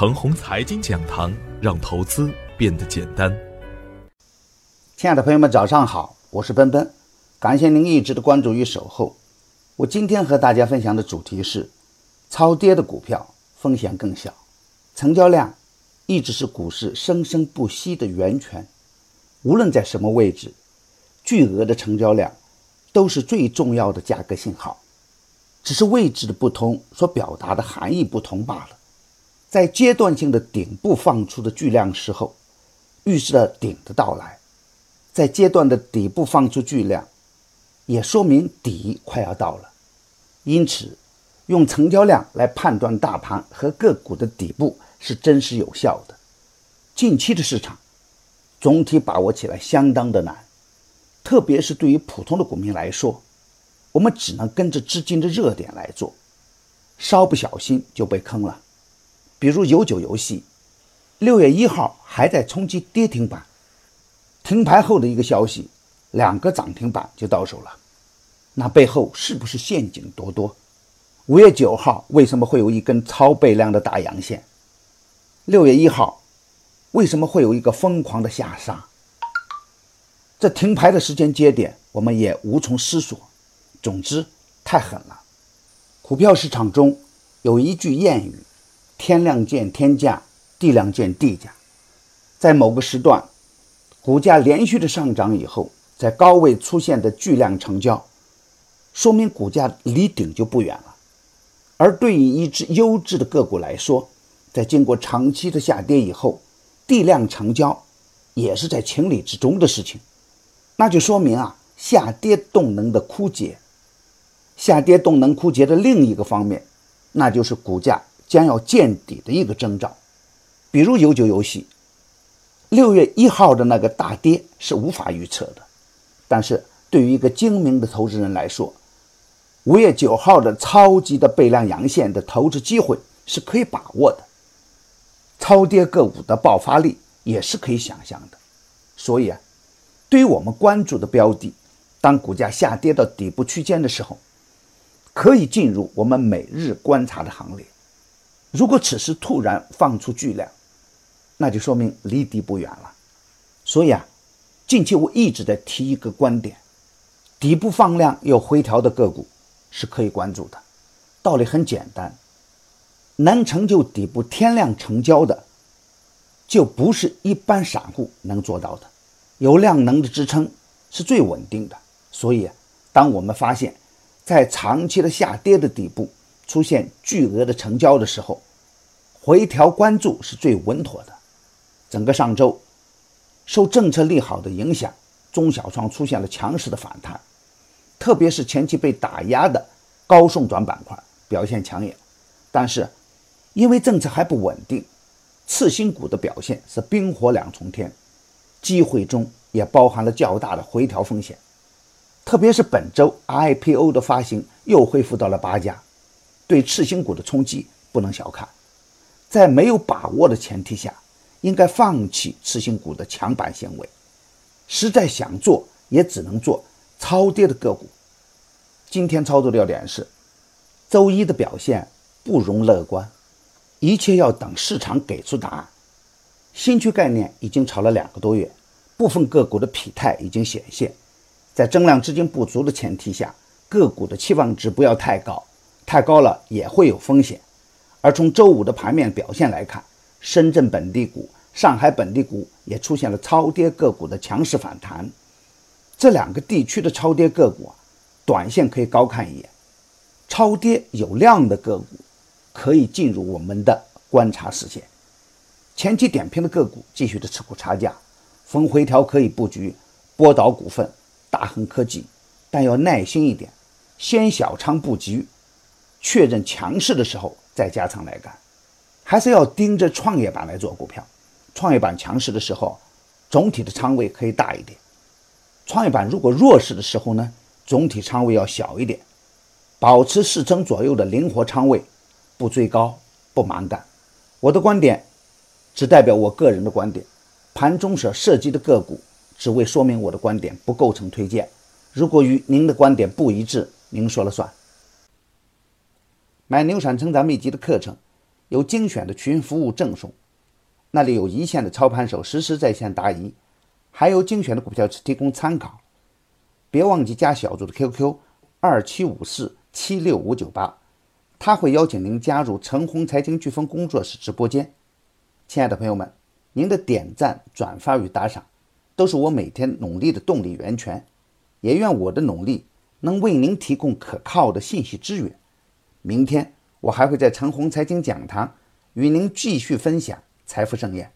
程红财经讲堂，让投资变得简单。亲爱的朋友们，早上好，我是奔奔，感谢您一直的关注与守候。我今天和大家分享的主题是：超跌的股票风险更小，成交量一直是股市生生不息的源泉。无论在什么位置，巨额的成交量都是最重要的价格信号。只是位置的不同，所表达的含义不同罢了。在阶段性的顶部放出的巨量时候，预示了顶的到来；在阶段的底部放出巨量，也说明底快要到了。因此，用成交量来判断大盘和个股的底部是真实有效的。近期的市场总体把握起来相当的难，特别是对于普通的股民来说。我们只能跟着资金的热点来做，稍不小心就被坑了。比如有酒游戏，六月一号还在冲击跌停板，停牌后的一个消息，两个涨停板就到手了。那背后是不是陷阱多多？五月九号为什么会有一根超倍量的大阳线？六月一号为什么会有一个疯狂的下杀？这停牌的时间节点，我们也无从思索。总之，太狠了。股票市场中有一句谚语：“天量见天价，地量见地价。”在某个时段，股价连续的上涨以后，在高位出现的巨量成交，说明股价离顶就不远了。而对于一只优质的个股来说，在经过长期的下跌以后，地量成交也是在情理之中的事情。那就说明啊，下跌动能的枯竭。下跌动能枯竭的另一个方面，那就是股价将要见底的一个征兆。比如有酒游戏，六月一号的那个大跌是无法预测的，但是对于一个精明的投资人来说，五月九号的超级的倍量阳线的投资机会是可以把握的，超跌个股的爆发力也是可以想象的。所以啊，对于我们关注的标的，当股价下跌到底部区间的时候，可以进入我们每日观察的行列。如果此时突然放出巨量，那就说明离底不远了。所以啊，近期我一直在提一个观点：底部放量又回调的个股是可以关注的。道理很简单，能成就底部天量成交的，就不是一般散户能做到的。有量能的支撑是最稳定的。所以啊，当我们发现，在长期的下跌的底部出现巨额的成交的时候，回调关注是最稳妥的。整个上周，受政策利好的影响，中小创出现了强势的反弹，特别是前期被打压的高送转板块表现抢眼。但是，因为政策还不稳定，次新股的表现是冰火两重天，机会中也包含了较大的回调风险。特别是本周 IPO 的发行又恢复到了八家，对次新股的冲击不能小看。在没有把握的前提下，应该放弃次新股的抢板行为。实在想做，也只能做超跌的个股。今天操作要点是，周一的表现不容乐观，一切要等市场给出答案。新区概念已经炒了两个多月，部分个股的疲态已经显现。在增量资金不足的前提下，个股的期望值不要太高，太高了也会有风险。而从周五的盘面表现来看，深圳本地股、上海本地股也出现了超跌个股的强势反弹。这两个地区的超跌个股，短线可以高看一眼；超跌有量的个股，可以进入我们的观察视线。前期点评的个股继续的持股差价，逢回调可以布局波导股份。大恒科技，但要耐心一点，先小仓布局，确认强势的时候再加仓来干。还是要盯着创业板来做股票，创业板强势的时候，总体的仓位可以大一点；创业板如果弱势的时候呢，总体仓位要小一点，保持四成左右的灵活仓位，不追高，不蛮干。我的观点只代表我个人的观点，盘中所涉及的个股。只为说明我的观点不构成推荐，如果与您的观点不一致，您说了算。买牛产成长秘籍的课程，有精选的群服务赠送，那里有一线的操盘手实时在线答疑，还有精选的股票提供参考。别忘记加小组的 QQ 二七五四七六五九八，他会邀请您加入陈红财经飓风工作室直播间。亲爱的朋友们，您的点赞、转发与打赏，都是我每天努力的动力源泉。也愿我的努力能为您提供可靠的信息资源。明天我还会在陈红财经讲堂与您继续分享财富盛宴。